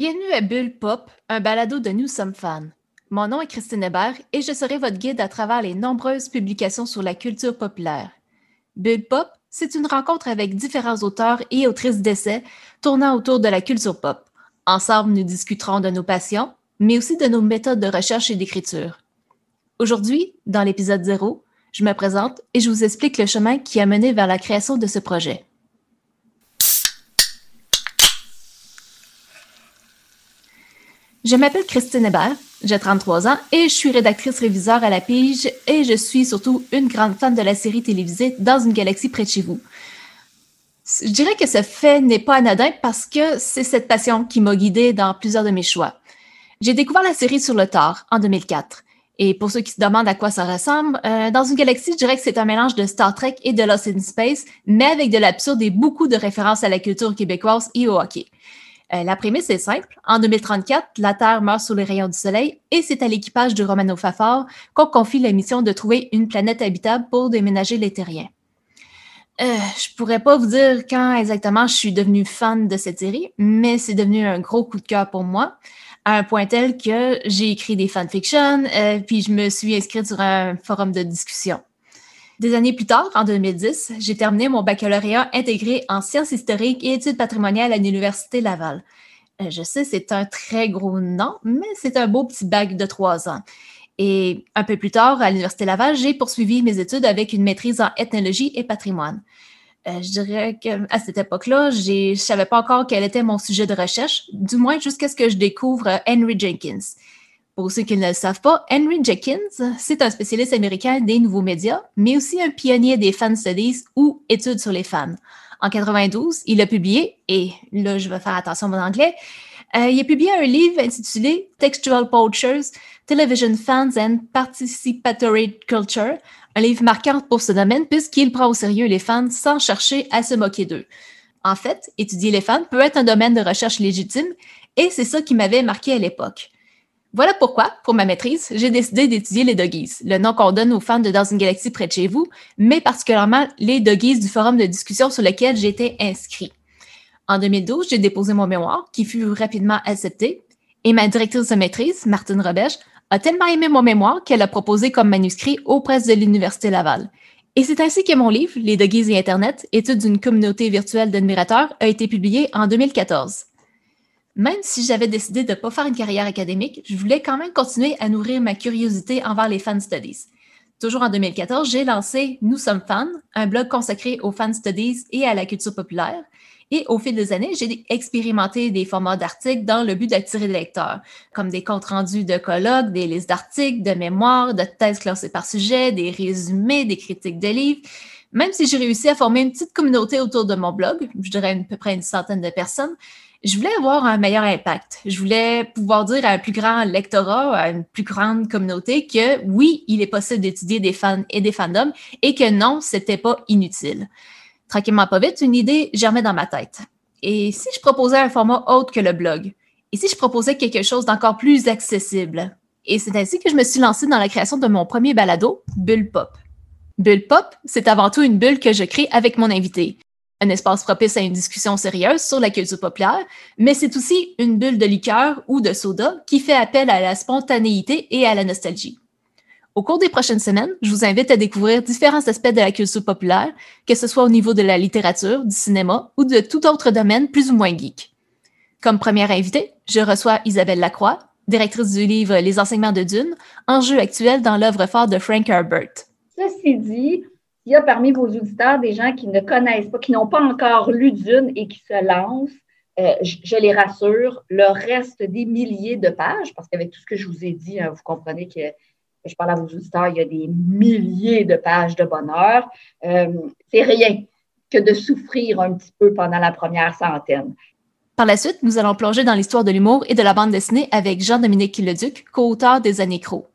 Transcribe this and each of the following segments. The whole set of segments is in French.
Bienvenue à Bulle Pop, un balado de Nous sommes fans. Mon nom est Christine Hébert et je serai votre guide à travers les nombreuses publications sur la culture populaire. Bulle Pop, c'est une rencontre avec différents auteurs et autrices d'essais tournant autour de la culture pop. Ensemble, nous discuterons de nos passions, mais aussi de nos méthodes de recherche et d'écriture. Aujourd'hui, dans l'épisode 0, je me présente et je vous explique le chemin qui a mené vers la création de ce projet. Je m'appelle Christine Hébert, j'ai 33 ans et je suis rédactrice réviseur à la Pige et je suis surtout une grande fan de la série télévisée Dans une galaxie près de chez vous. Je dirais que ce fait n'est pas anodin parce que c'est cette passion qui m'a guidée dans plusieurs de mes choix. J'ai découvert la série sur le tard en 2004. Et pour ceux qui se demandent à quoi ça ressemble, euh, dans une galaxie, je dirais que c'est un mélange de Star Trek et de Lost in Space, mais avec de l'absurde et beaucoup de références à la culture québécoise et au hockey. Euh, la prémisse est simple. En 2034, la Terre meurt sous les rayons du Soleil et c'est à l'équipage du Romano Fafard qu'on confie la mission de trouver une planète habitable pour déménager les terriens. Euh, je pourrais pas vous dire quand exactement je suis devenue fan de cette série, mais c'est devenu un gros coup de cœur pour moi, à un point tel que j'ai écrit des fanfictions, euh, puis je me suis inscrite sur un forum de discussion. Des années plus tard, en 2010, j'ai terminé mon baccalauréat intégré en sciences historiques et études patrimoniales à l'Université Laval. Euh, je sais, c'est un très gros nom, mais c'est un beau petit bac de trois ans. Et un peu plus tard, à l'Université Laval, j'ai poursuivi mes études avec une maîtrise en ethnologie et patrimoine. Euh, je dirais qu'à cette époque-là, je ne savais pas encore quel était mon sujet de recherche, du moins jusqu'à ce que je découvre Henry Jenkins. Pour ceux qui ne le savent pas, Henry Jenkins, c'est un spécialiste américain des nouveaux médias, mais aussi un pionnier des fan studies ou études sur les fans. En 92, il a publié, et là je vais faire attention à mon anglais, euh, il a publié un livre intitulé Textual Poachers, Television Fans and Participatory Culture, un livre marquant pour ce domaine puisqu'il prend au sérieux les fans sans chercher à se moquer d'eux. En fait, étudier les fans peut être un domaine de recherche légitime et c'est ça qui m'avait marqué à l'époque. Voilà pourquoi, pour ma maîtrise, j'ai décidé d'étudier les doggies, le nom qu'on donne aux fans de Dans une galaxie près de chez vous, mais particulièrement les doggies du forum de discussion sur lequel j'étais inscrit. En 2012, j'ai déposé mon mémoire, qui fut rapidement accepté, et ma directrice de maîtrise, Martine Roberge, a tellement aimé mon mémoire qu'elle a proposé comme manuscrit aux presses de l'Université Laval. Et c'est ainsi que mon livre, Les Doggies et Internet, étude d'une communauté virtuelle d'admirateurs, a été publié en 2014. Même si j'avais décidé de ne pas faire une carrière académique, je voulais quand même continuer à nourrir ma curiosité envers les fan studies. Toujours en 2014, j'ai lancé Nous sommes fans, un blog consacré aux fan studies et à la culture populaire. Et au fil des années, j'ai expérimenté des formats d'articles dans le but d'attirer des lecteurs, comme des comptes rendus de colloques, des listes d'articles, de mémoires, de thèses classées par sujet, des résumés, des critiques de livres. Même si j'ai réussi à former une petite communauté autour de mon blog, je dirais à peu près une centaine de personnes, je voulais avoir un meilleur impact. Je voulais pouvoir dire à un plus grand lectorat, à une plus grande communauté que oui, il est possible d'étudier des fans et des fandoms et que non, c'était pas inutile. Tranquillement pas vite, une idée germait dans ma tête. Et si je proposais un format autre que le blog? Et si je proposais quelque chose d'encore plus accessible? Et c'est ainsi que je me suis lancée dans la création de mon premier balado, Bulle Pop. Bulle Pop, c'est avant tout une bulle que je crée avec mon invité un espace propice à une discussion sérieuse sur la culture populaire, mais c'est aussi une bulle de liqueur ou de soda qui fait appel à la spontanéité et à la nostalgie. Au cours des prochaines semaines, je vous invite à découvrir différents aspects de la culture populaire, que ce soit au niveau de la littérature, du cinéma ou de tout autre domaine plus ou moins geek. Comme première invitée, je reçois Isabelle Lacroix, directrice du livre Les enseignements de Dune, enjeu actuel dans l'œuvre forte de Frank Herbert. Ceci dit, y a parmi vos auditeurs des gens qui ne connaissent pas, qui n'ont pas encore lu Dune et qui se lancent, euh, je, les rassure, le reste des milliers de pages, parce qu'avec tout ce que je vous ai dit, hein, vous comprenez que, je parle à vos auditeurs, il y a des milliers de pages de bonheur. Euh, c'est rien que de souffrir un petit peu pendant la première centaine. Par la suite, nous allons plonger dans l'histoire de l'humour et de la bande dessinée avec Jean-Dominique Leduc, co-auteur des Années Crocs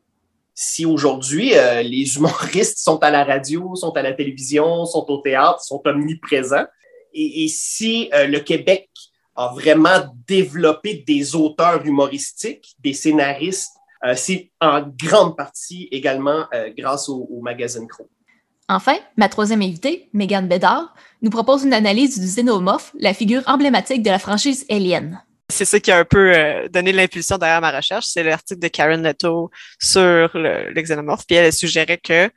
si aujourd'hui euh, les humoristes sont à la radio, sont à la télévision, sont au théâtre, sont omniprésents, et, si euh, le Québec a vraiment développé des auteurs humoristiques, des scénaristes, euh, c'est en grande partie également grâce au, au magazine Crow. Enfin, ma troisième invitée, Megan Bédard, nous propose une analyse du xénomorphe, la figure emblématique de la franchise Alien. C'est ça qui a un peu euh, donné l'impulsion derrière ma recherche. C'est l'article de Karen Leto sur le, xénomorphe. Puis elle suggérait que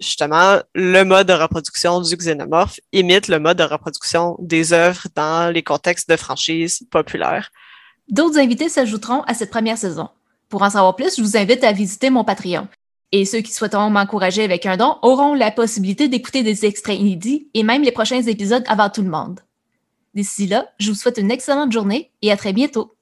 justement, le mode de reproduction du xénomorphe imite le mode de reproduction des œuvres dans les contextes de franchise populaires. D'autres invités s'ajouteront à cette première saison. Pour en savoir plus, je vous invite à visiter mon Patreon. Et ceux qui souhaiteront m'encourager avec un don auront la possibilité d'écouter des extraits inédits et même les prochains épisodes avant tout le monde. D'ici là, je vous souhaite une excellente journée et à très bientôt.